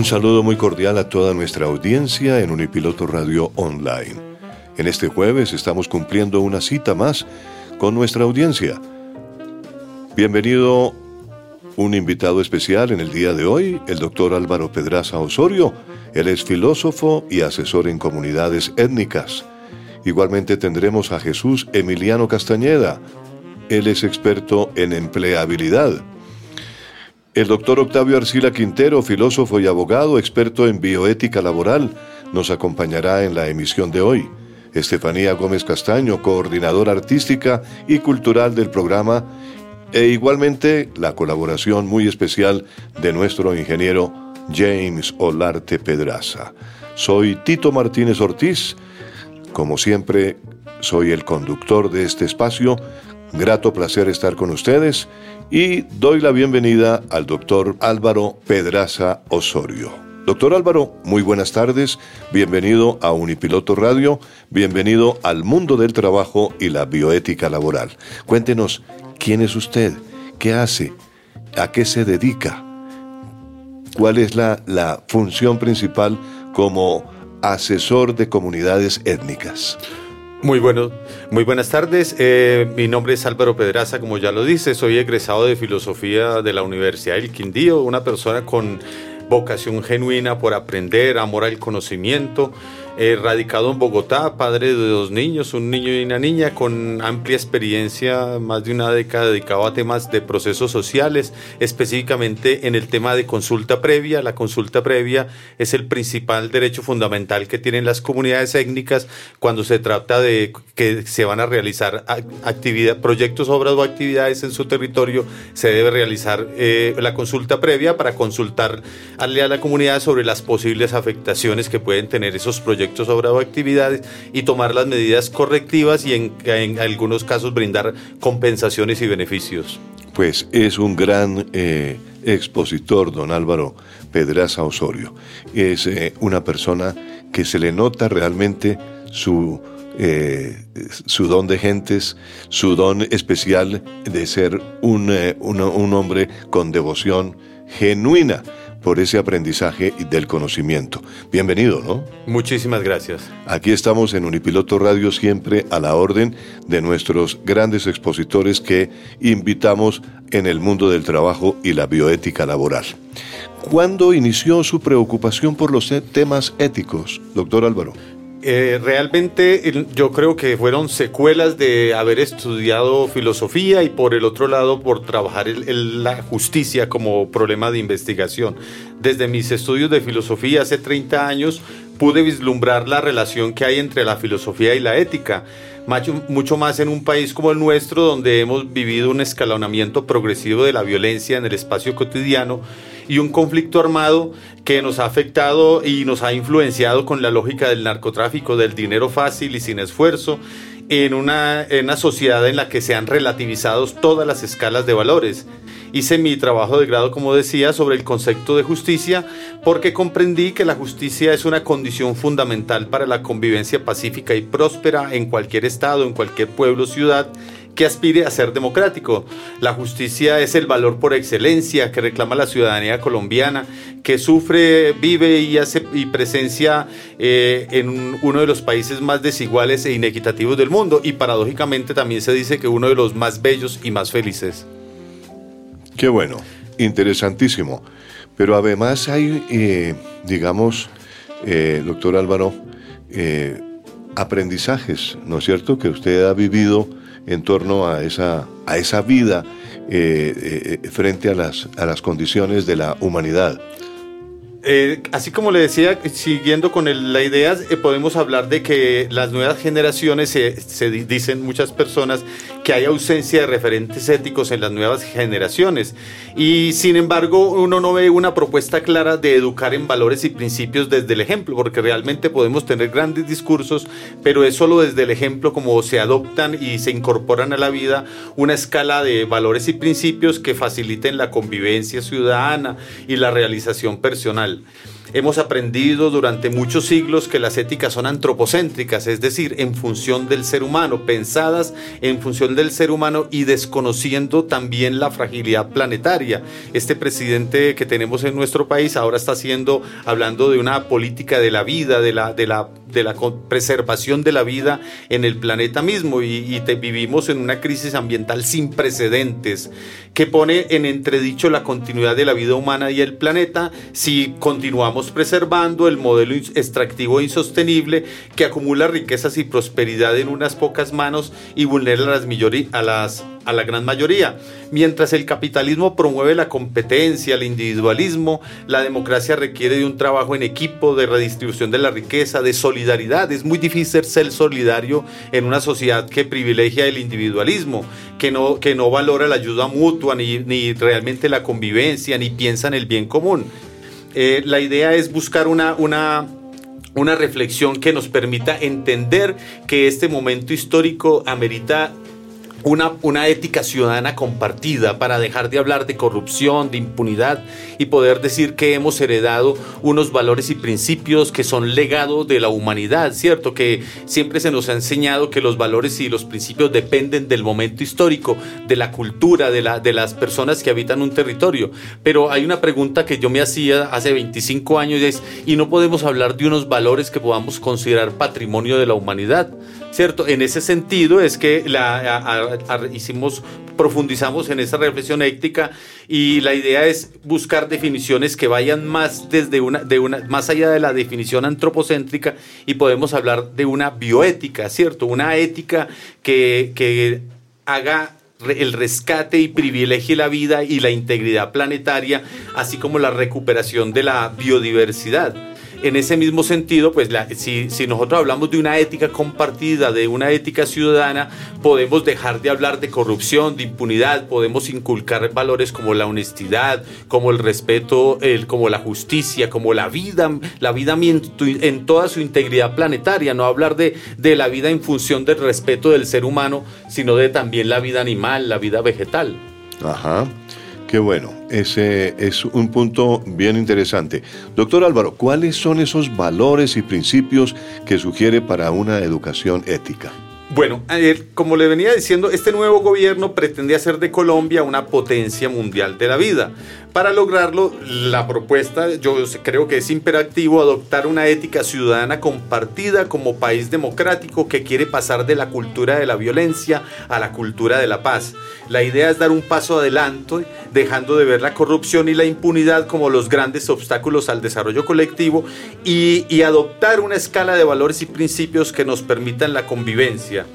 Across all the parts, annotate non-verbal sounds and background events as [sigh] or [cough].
Un saludo muy cordial a toda nuestra audiencia en Unipiloto Radio Online. En este jueves estamos cumpliendo una cita más con nuestra audiencia. Bienvenido un invitado especial en el día de hoy, el doctor Álvaro Pedraza Osorio. Él es filósofo y asesor en comunidades étnicas. Igualmente tendremos a Jesús Emiliano Castañeda. Él es experto en empleabilidad. El doctor Octavio Arcila Quintero, filósofo y abogado, experto en bioética laboral, nos acompañará en la emisión de hoy. Estefanía Gómez Castaño, coordinadora artística y cultural del programa, e igualmente la colaboración muy especial de nuestro ingeniero James Olarte Pedraza. Soy Tito Martínez Ortiz, como siempre soy el conductor de este espacio, grato placer estar con ustedes y doy la bienvenida al doctor Álvaro Pedraza Osorio. Doctor Álvaro, muy buenas tardes, bienvenido a Unipiloto Radio, bienvenido al mundo del trabajo y la bioética laboral. Cuéntenos, ¿quién es usted? ¿Qué hace? ¿A qué se dedica? ¿Cuál es la, la función principal como asesor de comunidades étnicas? Muy bueno, muy buenas tardes. Eh, mi nombre es Álvaro Pedraza, como ya lo dice, soy egresado de filosofía de la Universidad del Quindío, una persona con vocación genuina por aprender, amor al conocimiento eh, radicado en Bogotá, padre de dos niños, un niño y una niña, con amplia experiencia, más de una década dedicado a temas de procesos sociales, específicamente en el tema de consulta previa. La consulta previa es el principal derecho fundamental que tienen las comunidades étnicas cuando se trata de que se van a realizar actividad, proyectos, obras o actividades en su territorio, se debe realizar eh, la consulta previa para consultar a la comunidad sobre las posibles afectaciones que pueden tener esos proyectos proyectos, actividades y tomar las medidas correctivas y en, algunos casos brindar compensaciones y beneficios. Pues es un gran eh, expositor, don Álvaro Pedraza Osorio. Es eh, una persona que se le nota realmente su, eh, su don de gentes, su don especial de ser un, un hombre con devoción genuina por ese aprendizaje del conocimiento. Bienvenido, ¿no? Muchísimas gracias. Aquí estamos en Unipiloto Radio siempre a la orden de nuestros grandes expositores que invitamos en el mundo del trabajo y la bioética laboral. ¿Cuándo inició su preocupación por los temas éticos, doctor Álvaro? Eh, realmente yo creo que fueron secuelas de haber estudiado filosofía y por el otro lado por trabajar la justicia como problema de investigación. Desde mis estudios de filosofía hace 30 años pude vislumbrar la relación que hay entre la filosofía y la ética, mucho más en un país como el nuestro donde hemos vivido un escalonamiento progresivo de la violencia en el espacio cotidiano y un conflicto armado que nos ha afectado y nos ha influenciado con la lógica del narcotráfico, del dinero fácil y sin esfuerzo en una, en una sociedad en la que se han relativizado todas las escalas de valores. Hice mi trabajo de grado, como decía, sobre el concepto de justicia porque comprendí que la justicia es una condición fundamental para la convivencia pacífica y próspera en cualquier estado, en cualquier pueblo ciudad que aspire a ser democrático. La justicia es el valor por excelencia que reclama la ciudadanía colombiana, que sufre, vive y hace y presencia eh, en uno de los países más desiguales e inequitativos del mundo y paradójicamente también se dice que uno de los más bellos y más felices. Qué bueno, interesantísimo. Pero además hay, eh, digamos, eh, doctor Álvaro, aprendizajes, ¿no es cierto?, que usted ha vivido en torno a esa, a esa vida eh, eh, frente a las, a las condiciones de la humanidad. Eh, así como le decía, siguiendo con la idea, podemos hablar de que las nuevas generaciones, se, dicen muchas personas, que hay ausencia de referentes éticos en las nuevas generaciones. Y sin embargo, uno no ve una propuesta clara de educar en valores y principios desde el ejemplo, porque realmente podemos tener grandes discursos, pero es solo desde el ejemplo como se adoptan y se incorporan a la vida una escala de valores y principios que faciliten la convivencia ciudadana y la realización personal. Hemos aprendido durante muchos siglos que las éticas son antropocéntricas, es decir, en función del ser humano, pensadas en función del ser humano y desconociendo también la fragilidad planetaria. Este presidente que tenemos en nuestro país ahora está haciendo, hablando de una política de la vida, de la, de la, de la preservación de la vida en el planeta mismo y, vivimos en una crisis ambiental sin precedentes que pone en entredicho la continuidad de la vida humana y el planeta si continuamos preservando el modelo extractivo insostenible que acumula riquezas y prosperidad en unas pocas manos y vulnera a las, a las a la gran mayoría. Mientras el capitalismo promueve la competencia, el individualismo, la democracia requiere de un trabajo en equipo, de redistribución de la riqueza, de solidaridad. Es muy difícil ser solidario en una sociedad que privilegia el individualismo, que no, que no valora la ayuda mutua, ni, ni realmente la convivencia, ni piensa en el bien común. Eh, la idea es buscar una, una, una reflexión que nos permita entender que este momento histórico amerita una, una, ética ciudadana compartida para dejar de hablar de corrupción, de impunidad y poder decir que hemos heredado unos valores y principios que son legado de la humanidad, ¿cierto? Que siempre se nos ha enseñado que los valores y los principios dependen del momento histórico, de la cultura, de, la, de las personas que habitan un territorio. Pero hay una pregunta que yo me hacía hace 25 años y es, ¿y no podemos hablar de unos valores que podamos considerar patrimonio de la humanidad? ¿cierto? En ese sentido es que la, hicimos, profundizamos en esa reflexión ética y la idea es buscar definiciones que vayan más desde una, de una, más allá de la definición antropocéntrica y podemos hablar de una bioética, ¿cierto? Una ética que, que haga el rescate y privilegie la vida y la integridad planetaria, así como la recuperación de la biodiversidad en ese mismo sentido, pues si, nosotros hablamos de una ética compartida, de una ética ciudadana, podemos dejar de hablar de corrupción, de impunidad, podemos inculcar valores como la honestidad, como el respeto, el, como la justicia, como la vida, la vida en, toda su integridad planetaria, no hablar de, de la vida en función del respeto del ser humano, sino de también la vida animal, la vida vegetal. Ajá. Qué bueno, ese es un punto bien interesante. Doctor Álvaro, ¿cuáles son esos valores y principios que sugiere para una educación ética? Bueno, como le venía diciendo, este nuevo gobierno pretende hacer de Colombia una potencia mundial de la vida. Para lograrlo, la propuesta, yo creo que es imperativo adoptar una ética ciudadana compartida como país democrático que quiere pasar de la cultura de la violencia a la cultura de la paz. La idea es dar un paso adelante, dejando de ver la corrupción y la impunidad como los grandes obstáculos al desarrollo colectivo y, adoptar una escala de valores y principios que nos permitan la convivencia.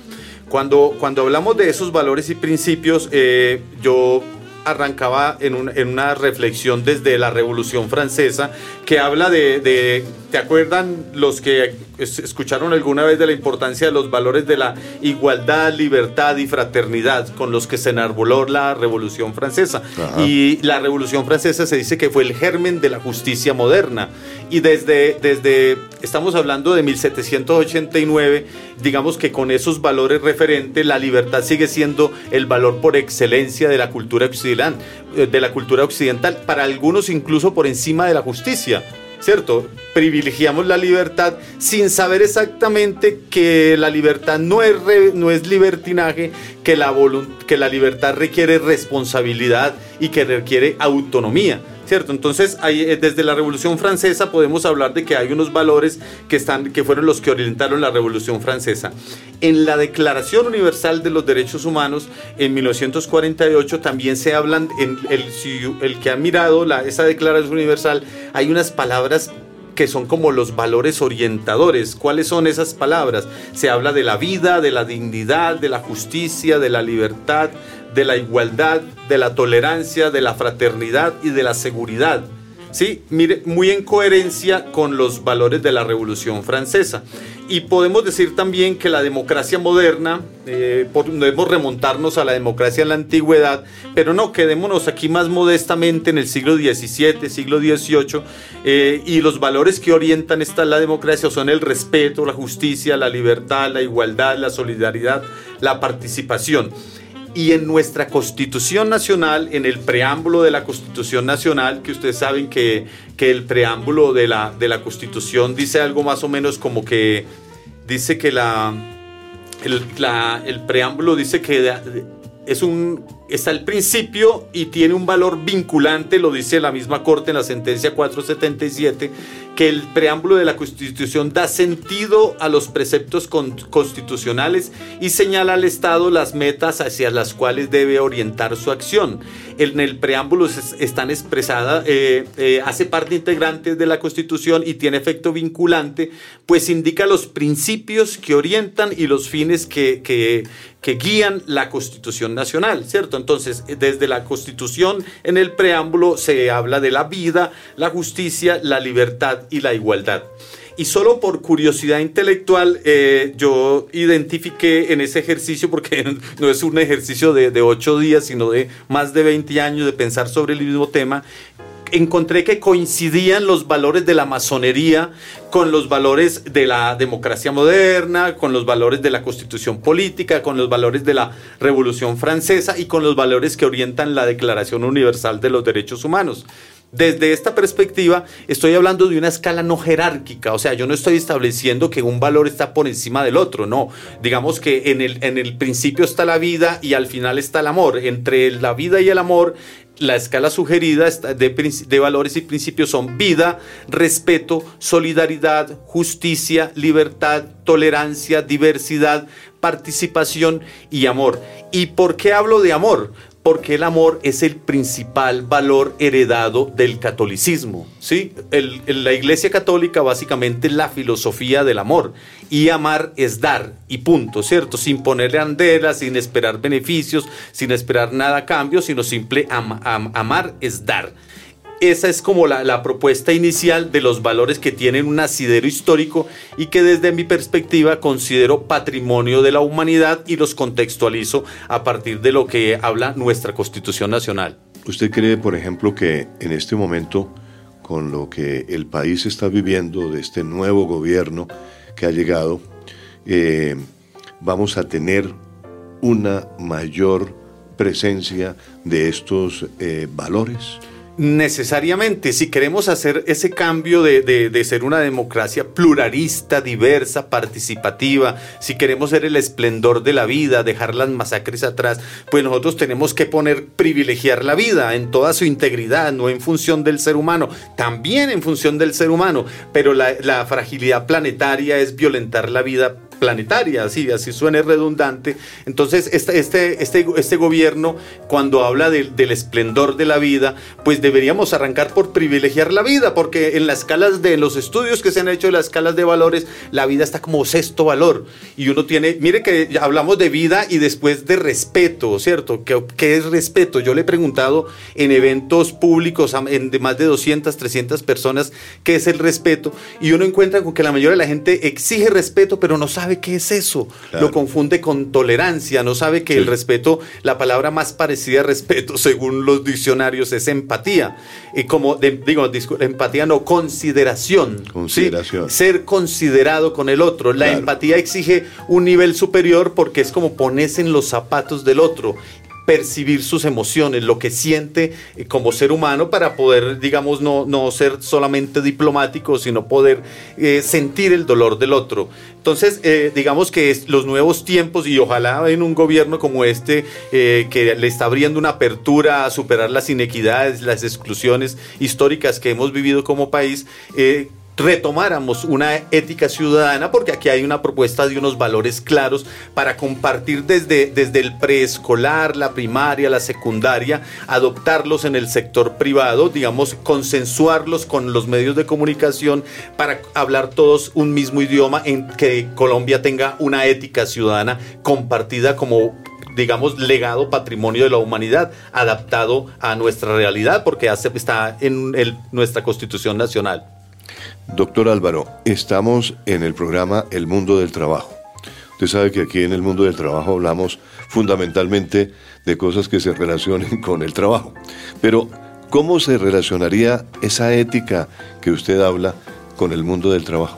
Cuando, cuando hablamos de esos valores y principios, eh, yo arrancaba en, una reflexión desde la Revolución Francesa que habla de, ¿te acuerdan los que escucharon alguna vez de la importancia de los valores de la igualdad, libertad y fraternidad con los que se enarboló la Revolución Francesa. Y la Revolución Francesa se dice que fue el germen de la justicia moderna. Y desde, desde estamos hablando de 1789, digamos que con esos valores referentes, la libertad sigue siendo el valor por excelencia de la cultura occidental, de la cultura occidental, para algunos incluso por encima de la justicia. ¿Cierto? Privilegiamos la libertad sin saber exactamente que la libertad no es, no es libertinaje, que la, que la libertad requiere responsabilidad y que requiere autonomía. ¿Cierto? Entonces, eh, desde la Revolución Francesa podemos hablar de que hay unos valores que, están, que fueron los que orientaron la Revolución Francesa. En la Declaración Universal de los Derechos Humanos, en 1948, también se hablan, en el, el que ha mirado la, esa Declaración Universal, hay unas palabras que son como los valores orientadores. ¿Cuáles son esas palabras? Se habla de la vida, de la dignidad, de la justicia, de la libertad, de la igualdad, de la tolerancia, de la fraternidad y de la seguridad. Sí, mire, muy en coherencia con los valores de la Revolución Francesa. Y podemos decir también que la democracia moderna, eh, podemos remontarnos a la democracia en la antigüedad, pero no, quedémonos aquí más modestamente en el siglo XVII, siglo XVIII, eh, y los valores que orientan esta la democracia son el respeto, la justicia, la libertad, la igualdad, la solidaridad, la participación y en nuestra Constitución Nacional, en el preámbulo de la Constitución Nacional, que ustedes saben que, que el preámbulo de la, de la Constitución dice algo más o menos como que dice que la, el, el preámbulo dice que es un, está el principio y tiene un valor vinculante, lo dice la misma Corte en la sentencia 477, que el preámbulo de la Constitución da sentido a los preceptos constitucionales y señala al Estado las metas hacia las cuales debe orientar su acción. En el preámbulo están expresadas, eh, eh, hace parte integrante de la Constitución y tiene efecto vinculante, pues indica los principios que orientan y los fines que, que, que guían la Constitución Nacional, ¿cierto? Entonces, desde la Constitución en el preámbulo se habla de la vida, la justicia, la libertad y la igualdad. Y solo por curiosidad intelectual, eh, yo identifiqué en ese ejercicio, porque [laughs] no es un ejercicio de, de ocho días, sino de más de 20 años de pensar sobre el mismo tema, encontré que coincidían los valores de la masonería con los valores de la democracia moderna, con los valores de la constitución política, con los valores de la revolución francesa y con los valores que orientan la Declaración Universal de los Derechos Humanos. Desde esta perspectiva, estoy hablando de una escala no jerárquica, o sea, yo no estoy estableciendo que un valor está por encima del otro, no. Digamos que en el, en el principio está la vida y al final está el amor. Entre la vida y el amor, la escala sugerida de, valores y principios son vida, respeto, solidaridad, justicia, libertad, tolerancia, diversidad, participación y amor. ¿Y por qué hablo de amor? Porque el amor es el principal valor heredado del catolicismo. ¿sí? la Iglesia Católica básicamente es la filosofía del amor y amar es dar y punto, ¿cierto? Sin ponerle anderas, sin esperar beneficios, sin esperar nada a cambio, sino simple amar es dar. Esa es como la, propuesta inicial de los valores que tienen un asidero histórico y que desde mi perspectiva considero patrimonio de la humanidad y los contextualizo a partir de lo que habla nuestra Constitución Nacional. ¿Usted cree, por ejemplo, que en este momento, con lo que el país está viviendo de este nuevo gobierno que ha llegado, eh, vamos a tener una mayor presencia de estos eh, valores? Necesariamente, si queremos hacer ese cambio de, ser una democracia pluralista, diversa, participativa, si queremos ser el esplendor de la vida, dejar las masacres atrás, pues nosotros tenemos que poner, privilegiar la vida en toda su integridad, no en función del ser humano, también en función del ser humano, pero la, fragilidad planetaria es violentar la vida planetaria, así, así suene redundante. Entonces, este, este, este, este gobierno, cuando habla del esplendor de la vida, pues deberíamos arrancar por privilegiar la vida, porque en las escalas de los estudios que se han hecho, las escalas de valores, la vida está como sexto valor. Y uno tiene, mire que hablamos de vida y después de respeto, ¿cierto? ¿Qué, qué es respeto? Yo le he preguntado en eventos públicos en de más de 200, 300 personas qué es el respeto, y uno encuentra con que la mayoría de la gente exige respeto, pero no sabe qué es eso. Lo confunde con tolerancia, no sabe que el respeto, la palabra más parecida a respeto, [laughs] según los diccionarios, es empatía. Y como digo, empatía no, consideración. Consideración. Ser considerado con el otro. La empatía exige un nivel superior porque es como ponerse en los zapatos del otro percibir sus emociones, lo que siente eh, como ser humano para poder, digamos, no, no ser solamente diplomático, sino poder eh, sentir el dolor del otro. Entonces, eh, digamos que es los nuevos tiempos y ojalá en un gobierno como este que le está abriendo una apertura a superar las inequidades, las exclusiones históricas que hemos vivido como país, retomáramos una ética ciudadana, porque aquí hay una propuesta de unos valores claros para compartir desde, desde el preescolar, la primaria, la secundaria, adoptarlos en el sector privado, digamos, consensuarlos con los medios de comunicación para hablar todos un mismo idioma, en que Colombia tenga una ética ciudadana compartida como digamos, legado, patrimonio de la humanidad, adaptado a nuestra realidad, porque está en nuestra Constitución Nacional. Doctor Álvaro, estamos en el programa El Mundo del Trabajo. Usted sabe que aquí en el Mundo del Trabajo hablamos fundamentalmente de cosas que se relacionen con el trabajo. Pero, ¿cómo se relacionaría esa ética que usted habla con el mundo del trabajo?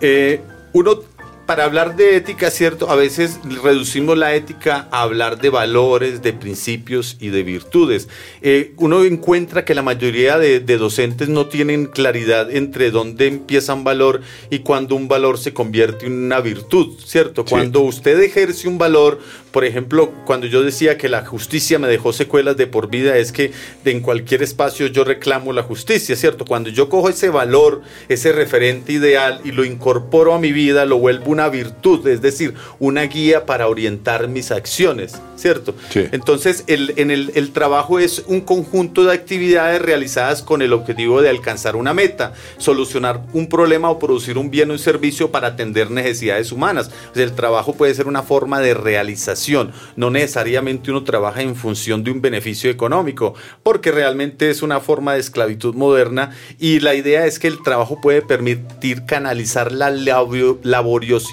Eh, uno para hablar de ética, ¿cierto? A veces reducimos la ética a hablar de valores, de principios y de virtudes. Eh, uno encuentra que la mayoría de, docentes no tienen claridad entre dónde empieza un valor y cuando un valor se convierte en una virtud, ¿cierto? Cuando usted ejerce un valor, por ejemplo, cuando yo decía que la justicia me dejó secuelas de por vida, es que en cualquier espacio yo reclamo la justicia, ¿cierto? Cuando yo cojo ese valor, ese referente ideal y lo incorporo a mi vida, lo vuelvo una virtud, es decir, una guía para orientar mis acciones, ¿cierto? Entonces, el, en el, el trabajo es un conjunto de actividades realizadas con el objetivo de alcanzar una meta, solucionar un problema o producir un bien o un servicio para atender necesidades humanas. el trabajo puede ser una forma de realización, no necesariamente uno trabaja en función de un beneficio económico, porque realmente es una forma de esclavitud moderna y la idea es que el trabajo puede permitir canalizar la laboriosidad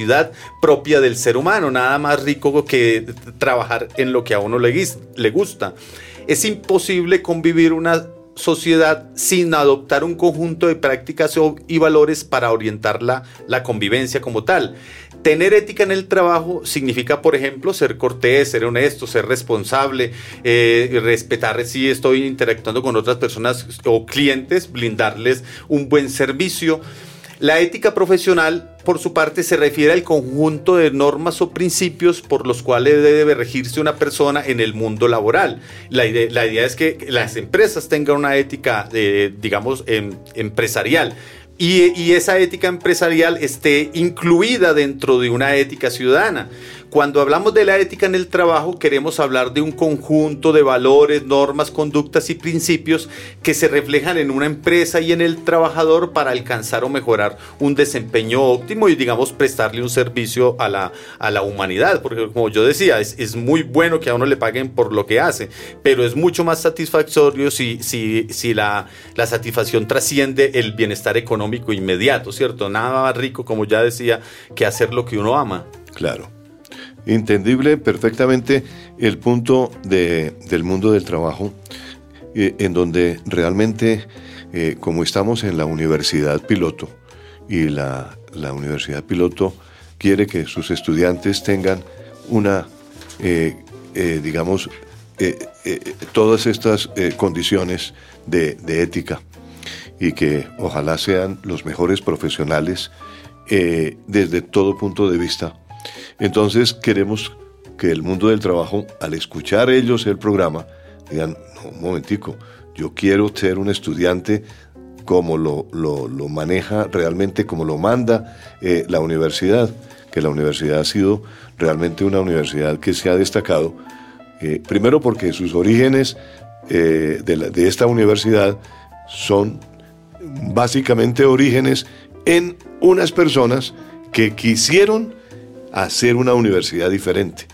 propia del ser humano, nada más rico que trabajar en lo que a uno le, le gusta. Es imposible convivir una sociedad sin adoptar un conjunto de prácticas y valores para orientar la, convivencia como tal. Tener ética en el trabajo significa, por ejemplo, ser cortés, ser honesto, ser responsable, eh, respetar si estoy interactuando con otras personas o clientes, brindarles un buen servicio. La ética profesional por su parte, se refiere al conjunto de normas o principios por los cuales debe regirse una persona en el mundo laboral. La idea, es que las empresas tengan una ética, eh, digamos, em, empresarial. y, esa ética empresarial esté incluida dentro de una ética ciudadana. Cuando hablamos de la ética en el trabajo, queremos hablar de un conjunto de valores, normas, conductas y principios que se reflejan en una empresa y en el trabajador para alcanzar o mejorar un desempeño óptimo y, digamos, prestarle un servicio a la, a la humanidad. Porque, como yo decía, es, es muy bueno que a uno le paguen por lo que hace, pero es mucho más satisfactorio si, si, si la, la satisfacción trasciende el bienestar económico inmediato, ¿cierto? Nada más rico, como ya decía, que hacer lo que uno ama. Claro entendible perfectamente el punto de, del mundo del trabajo, eh, en donde realmente, eh, como estamos en la universidad piloto, y la, la, universidad piloto quiere que sus estudiantes tengan una, eh, digamos, todas estas condiciones de, de, ética y que ojalá sean los mejores profesionales desde todo punto de vista entonces queremos que el mundo del trabajo, al escuchar ellos el programa, digan, un momentico, yo quiero ser un estudiante como lo, maneja realmente, como lo manda eh, la universidad, que la universidad ha sido realmente una universidad que se ha destacado, eh, primero porque sus orígenes eh, de, esta universidad son básicamente orígenes en unas personas que quisieron hacer una universidad diferente.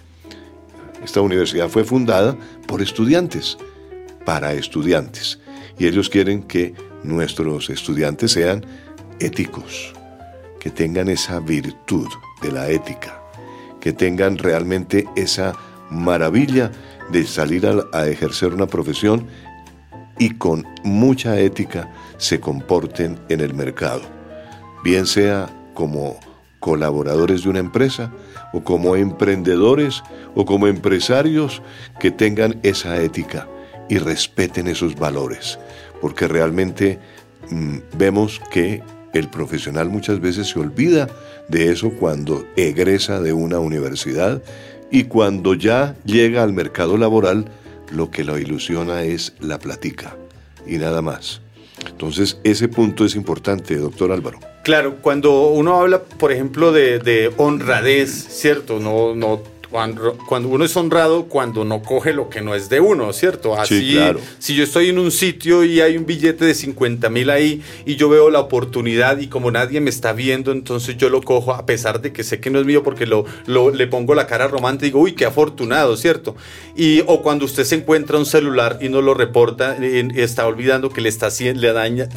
Esta universidad fue fundada por estudiantes, para estudiantes, y ellos quieren que nuestros estudiantes sean éticos, que tengan esa virtud de la ética, que tengan realmente esa maravilla de salir a, ejercer una profesión y con mucha ética se comporten en el mercado, bien sea como colaboradores de una empresa o como emprendedores o como empresarios que tengan esa ética y respeten esos valores, porque realmente mm, vemos que el profesional muchas veces se olvida de eso cuando egresa de una universidad y cuando ya llega al mercado laboral, lo que lo ilusiona es la platica y nada más. Entonces, ese punto es importante, doctor Álvaro. Claro, cuando uno habla, por ejemplo, de, de honradez, ¿cierto? No, no cuando, uno es honrado cuando no coge lo que no es de uno, ¿cierto? Así, si yo estoy en un sitio y hay un billete de 50 mil ahí y yo veo la oportunidad y como nadie me está viendo, entonces yo lo cojo a pesar de que sé que no es mío porque lo, le pongo la cara romántica y digo, uy, qué afortunado, ¿cierto? Y, o cuando usted se encuentra un celular y no lo reporta, y está olvidando que le está le daña,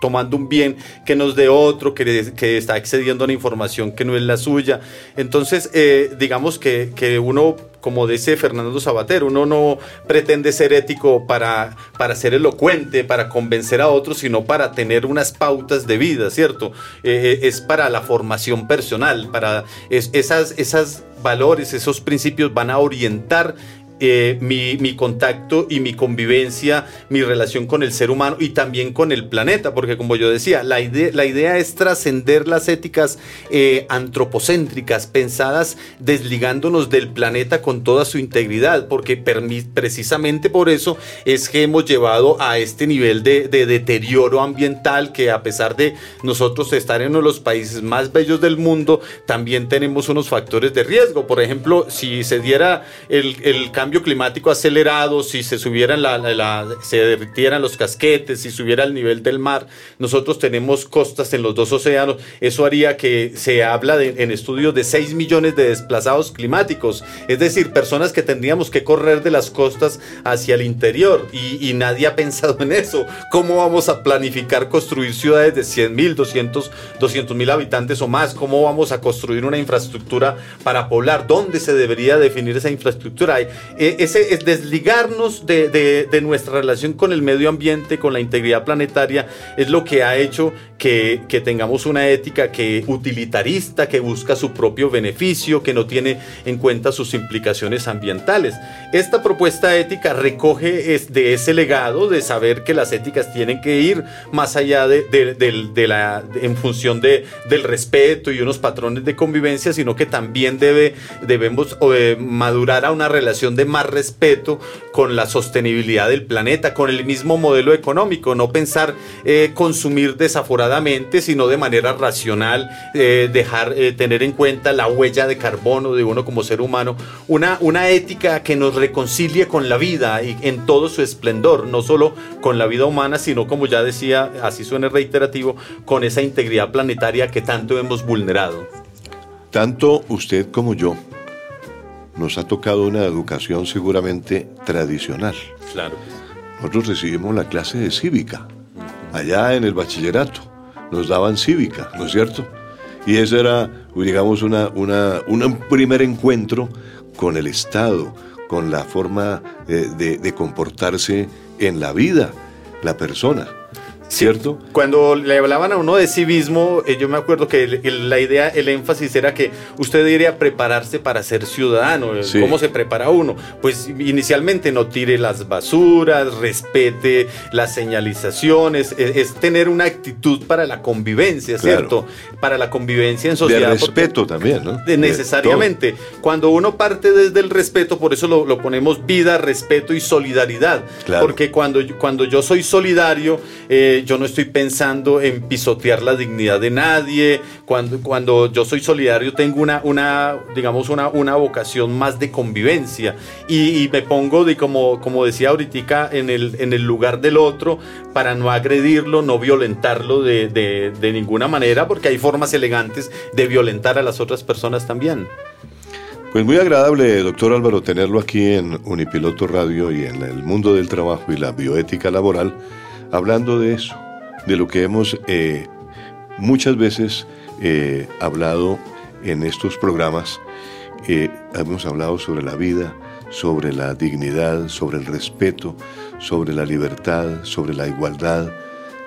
tomando un bien que no es de otro, que, que está excediendo una información que no es la suya. Entonces, eh, digamos que que, uno, como dice Fernando Sabater, uno no pretende ser ético para, para ser elocuente, para convencer a otros, sino para tener unas pautas de vida, ¿cierto? Eh, eh, es para la formación personal, para esas, esas valores, esos principios van a orientar eh, mi, contacto y mi convivencia, mi relación con el ser humano y también con el planeta, porque como yo decía, la idea, es trascender las éticas eh, antropocéntricas, pensadas desligándonos del planeta con toda su integridad, porque precisamente por eso es que hemos llevado a este nivel de, de deterioro ambiental que a pesar de nosotros estar en uno de los países más bellos del mundo, también tenemos unos factores de riesgo. Por ejemplo, si se diera el, el cambio cambio climático acelerado, si se subieran la, se derritieran los casquetes, si subiera el nivel del mar, nosotros tenemos costas en los dos océanos, eso haría que se habla en estudios de 6 millones de desplazados climáticos, es decir, personas que tendríamos que correr de las costas hacia el interior y, nadie ha pensado en eso. ¿Cómo vamos a planificar construir ciudades de 100 mil, 200 mil habitantes o más? ¿Cómo vamos a construir una infraestructura para poblar? ¿Dónde se debería definir esa infraestructura? Eh, ese es desligarnos de, nuestra relación con el medio ambiente, con la integridad planetaria, es lo que ha hecho que, tengamos una ética que utilitarista, que busca su propio beneficio, que no tiene en cuenta sus implicaciones ambientales. Esta propuesta ética recoge de ese legado de saber que las éticas tienen que ir más allá de, la, en función del respeto y unos patrones de convivencia, sino que también debe, debemos eh, madurar a una relación de más respeto con la sostenibilidad del planeta, con el mismo modelo económico, no pensar eh, consumir desaforadamente, sino de manera racional, eh, dejar, eh, tener en cuenta la huella de carbono de uno como ser humano, una, una ética que nos reconcilie con la vida y en todo su esplendor, no solo con la vida humana, sino como ya decía, así suena reiterativo, con esa integridad planetaria que tanto hemos vulnerado. Tanto usted como yo nos ha tocado una educación seguramente tradicional. Claro. Nosotros recibimos la clase de cívica, allá en el bachillerato. Nos daban cívica, ¿no es cierto? Y ese era, digamos, una, una, un primer encuentro con el Estado, con la forma de, de comportarse en la vida, la persona. ¿Cierto? Cuando le hablaban a uno de civismo, eh, yo me acuerdo que la idea, el énfasis era que usted debería prepararse para ser ciudadano. Eh, ¿Cómo se prepara uno? Pues inicialmente no tire las basuras, respete las señalizaciones, es, tener una actitud para la convivencia, ¿cierto? Para la convivencia en sociedad. De respeto también, ¿no? necesariamente. Cuando uno parte desde el respeto, por eso lo, ponemos vida, respeto y solidaridad. Porque cuando, cuando yo soy solidario, eh, yo no estoy pensando en pisotear la dignidad de nadie, cuando, cuando yo soy solidario tengo una, una digamos, una, una vocación más de convivencia. Y, me pongo, de, como, como decía ahorita, en el, en el lugar del otro para no agredirlo, no violentarlo de, de, de ninguna manera, porque hay formas elegantes de violentar a las otras personas también. Pues muy agradable, doctor Álvaro, tenerlo aquí en Unipiloto Radio y en el mundo del trabajo y la bioética laboral, hablando de eso, de lo que hemos eh, muchas veces eh, hablado en estos programas. Eh, hemos hablado sobre la vida, sobre la dignidad, sobre el respeto, sobre la libertad, sobre la igualdad,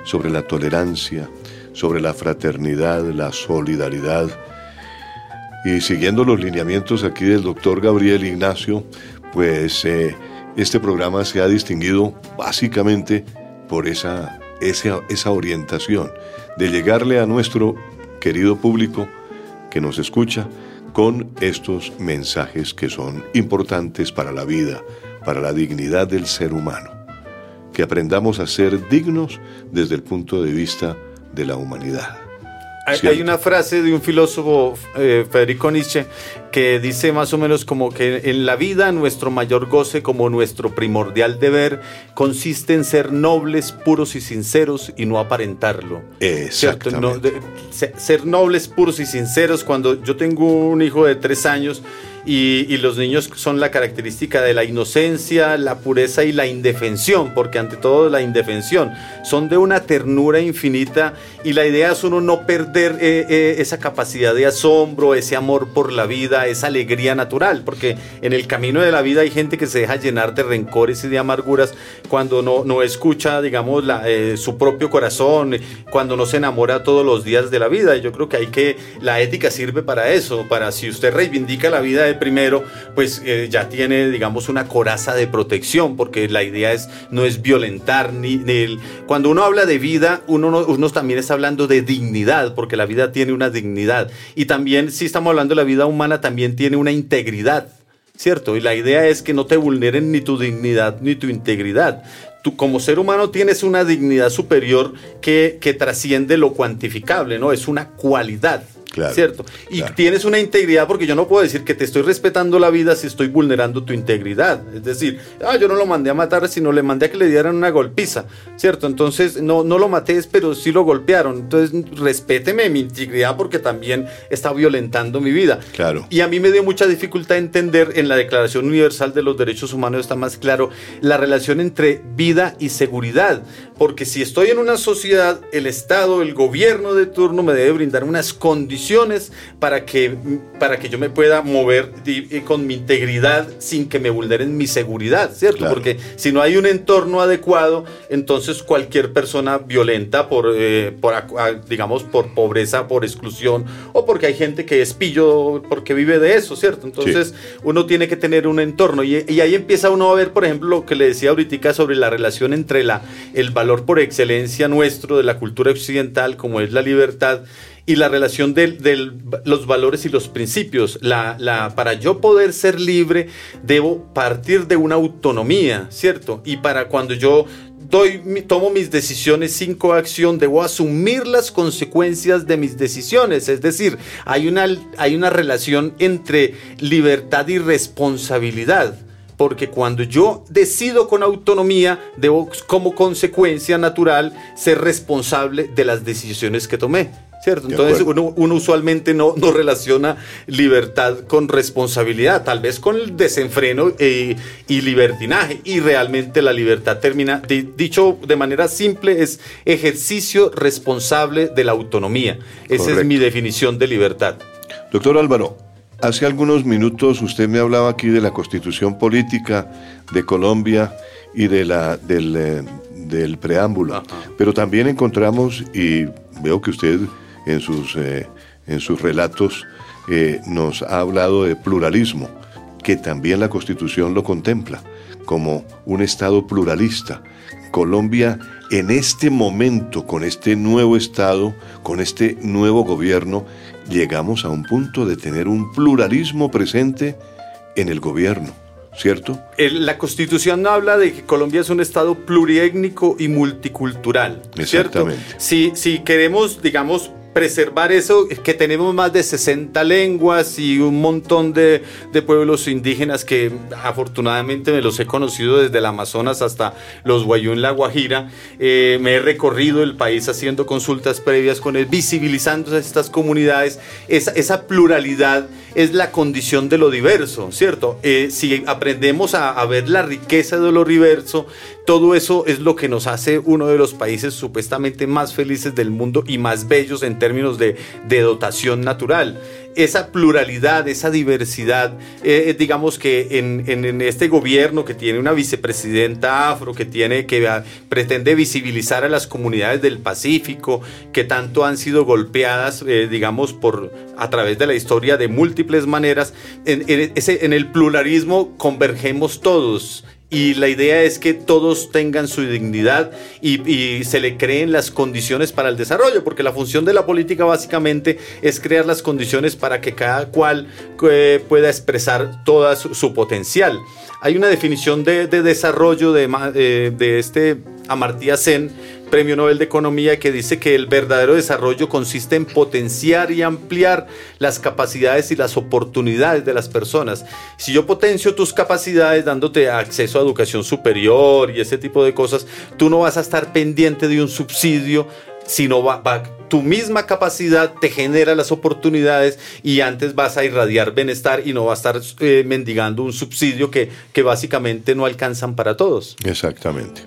sobre la tolerancia, sobre la fraternidad, la solidaridad, y siguiendo los lineamientos aquí del doctor Gabriel Ignacio, pues este programa se ha distinguido básicamente por esa, esa, esa orientación de llegarle a nuestro querido público que nos escucha con estos mensajes que son importantes para la vida, para la dignidad del ser humano. Que aprendamos a ser dignos desde el punto de vista de la humanidad. Hay, una frase de un filósofo, eh, Federico Nietzsche, que dice más o menos como que en la vida nuestro mayor goce como nuestro primordial deber consiste en ser nobles, puros y sinceros y no aparentarlo. Exactamente. ser nobles, puros y sinceros. Cuando yo tengo un hijo de tres años, y, los niños son la característica de la inocencia, la pureza y la indefensión, porque ante todo la indefensión. Son de una ternura infinita y la idea es uno no perder eh, eh, esa capacidad de asombro, ese amor por la vida, esa alegría natural, porque en el camino de la vida hay gente que se deja llenar de rencores y de amarguras cuando no, no escucha, digamos, eh, su propio corazón, cuando no se enamora todos los días de la vida. Y yo creo que hay que, la ética sirve para eso, para si usted reivindica la vida primero, pues eh, ya tiene, digamos, una coraza de protección, porque la idea es no es violentar ni, cuando uno habla de vida, uno, uno también está hablando de dignidad, porque la vida tiene una dignidad y también si estamos hablando de la vida humana también tiene una integridad. ¿Cierto? Y la idea es que no te vulneren ni tu dignidad ni tu integridad tú como ser humano tienes una dignidad superior que, que, trasciende lo cuantificable, ¿no? Es una cualidad. ¿Cierto? Y tienes una integridad porque yo no puedo decir que te estoy respetando la vida si estoy vulnerando tu integridad. Es decir, ah, yo no lo mandé a matar, sino le mandé a que le dieran una golpiza, ¿cierto? Entonces, no, no lo maté, pero sí lo golpearon. Entonces, respéteme mi integridad porque también está violentando mi vida. Claro. Y a mí me dio mucha dificultad entender en la Declaración Universal de los Derechos Humanos está más claro la relación entre vida y seguridad. Porque si estoy en una sociedad, el Estado, el gobierno de turno me debe brindar unas condiciones para que, para que yo me pueda mover con mi integridad sin que me vulneren mi seguridad, ¿cierto? Porque si no hay un entorno adecuado, entonces cualquier persona violenta por, eh, por digamos, por pobreza, por exclusión, o porque hay gente que es pillo porque vive de eso, ¿cierto? Entonces uno tiene que tener un entorno y, y, ahí empieza uno a ver, por ejemplo, lo que le decía ahorita sobre la relación entre la, el valor por excelencia nuestro de la cultura occidental, como es la libertad, y la relación de, los valores y los principios. La, la, para yo poder ser libre, debo partir de una autonomía, ¿cierto? Y para cuando yo doy, tomo mis decisiones sin coacción, debo asumir las consecuencias de mis decisiones. Es decir, hay una, hay una relación entre libertad y responsabilidad porque cuando yo decido con autonomía, debo como consecuencia natural ser responsable de las decisiones que tomé. ¿Cierto? Entonces uno, usualmente no, no, relaciona libertad con responsabilidad, tal vez con el desenfreno eh, y libertinaje. Y realmente la libertad termina, dicho de manera simple, es ejercicio responsable de la autonomía. Esa es mi definición de libertad. Doctor Álvaro, Hace algunos minutos usted me hablaba aquí de la constitución política de Colombia y de la, del, eh, preámbulo, pero también encontramos, y veo que usted en sus, eh, en sus relatos eh, nos ha hablado de pluralismo, que también la constitución lo contempla como un Estado pluralista. Colombia en este momento, con este nuevo Estado, con este nuevo gobierno, llegamos a un punto de tener un pluralismo presente en el gobierno. ¿cierto? La constitución habla de que Colombia es un estado pluriétnico y multicultural. Exactamente. Si, si queremos, digamos, preservar eso, que tenemos más de 60 lenguas y un montón de, de, pueblos indígenas que afortunadamente me los he conocido desde el Amazonas hasta los Guayú en La Guajira. Eh, me he recorrido el país haciendo consultas previas con él, visibilizando estas comunidades. Esa, esa pluralidad es la condición de lo diverso, ¿cierto? Eh, si aprendemos a ver la riqueza de lo diverso, todo eso es lo que nos hace uno de los países supuestamente más felices del mundo y más bellos en términos de, dotación natural. Esa pluralidad, esa diversidad, eh, eh, digamos que en, este gobierno que tiene una vicepresidenta afro, que tiene, que pretende visibilizar a las comunidades del Pacífico, que tanto han sido golpeadas, eh, digamos, por a través de la historia de múltiples maneras, en el pluralismo convergemos todos y la idea es que todos tengan su dignidad y, se le creen las condiciones para el desarrollo, porque la función de la política básicamente es crear las condiciones para que cada cual eh, pueda expresar toda su, potencial. Hay una definición de, desarrollo de, eh, de este Amartya Sen Premio Nobel de Economía que dice que el verdadero desarrollo consiste en potenciar y ampliar las capacidades y las oportunidades de las personas. Si yo potencio tus capacidades dándote acceso a educación superior y ese tipo de cosas, tú no vas a estar pendiente de un subsidio, sino tu misma capacidad te genera las oportunidades y antes vas a irradiar bienestar y no vas a estar eh, mendigando un subsidio que, que básicamente no alcanzan para todos. Exactamente.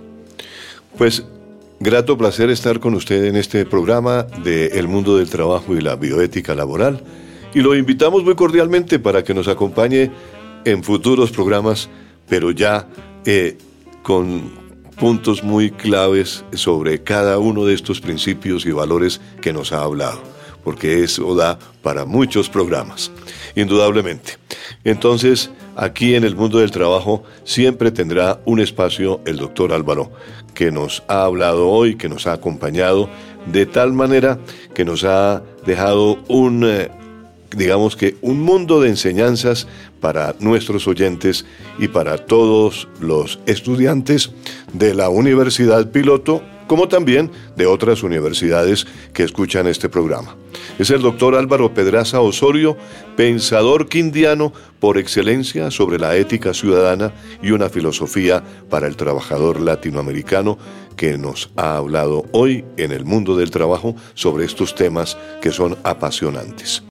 Pues Grato placer estar con usted en este programa de El mundo del trabajo y la bioética laboral y lo invitamos muy cordialmente para que nos acompañe en futuros programas, pero ya eh, con puntos muy claves sobre cada uno de estos principios y valores que nos ha hablado, porque eso da para muchos programas, indudablemente. Entonces, aquí en el mundo del trabajo siempre tendrá un espacio el doctor Álvaro que nos ha hablado hoy, que nos ha acompañado, de tal manera que nos ha dejado un, eh, digamos que, un mundo de enseñanzas para nuestros oyentes y para todos los estudiantes de la Universidad Piloto como también de otras universidades que escuchan este programa. Es el doctor Álvaro Pedraza Osorio, pensador quindiano por excelencia sobre la ética ciudadana y una filosofía para el trabajador latinoamericano que nos ha hablado hoy en el mundo del trabajo sobre estos temas que son apasionantes.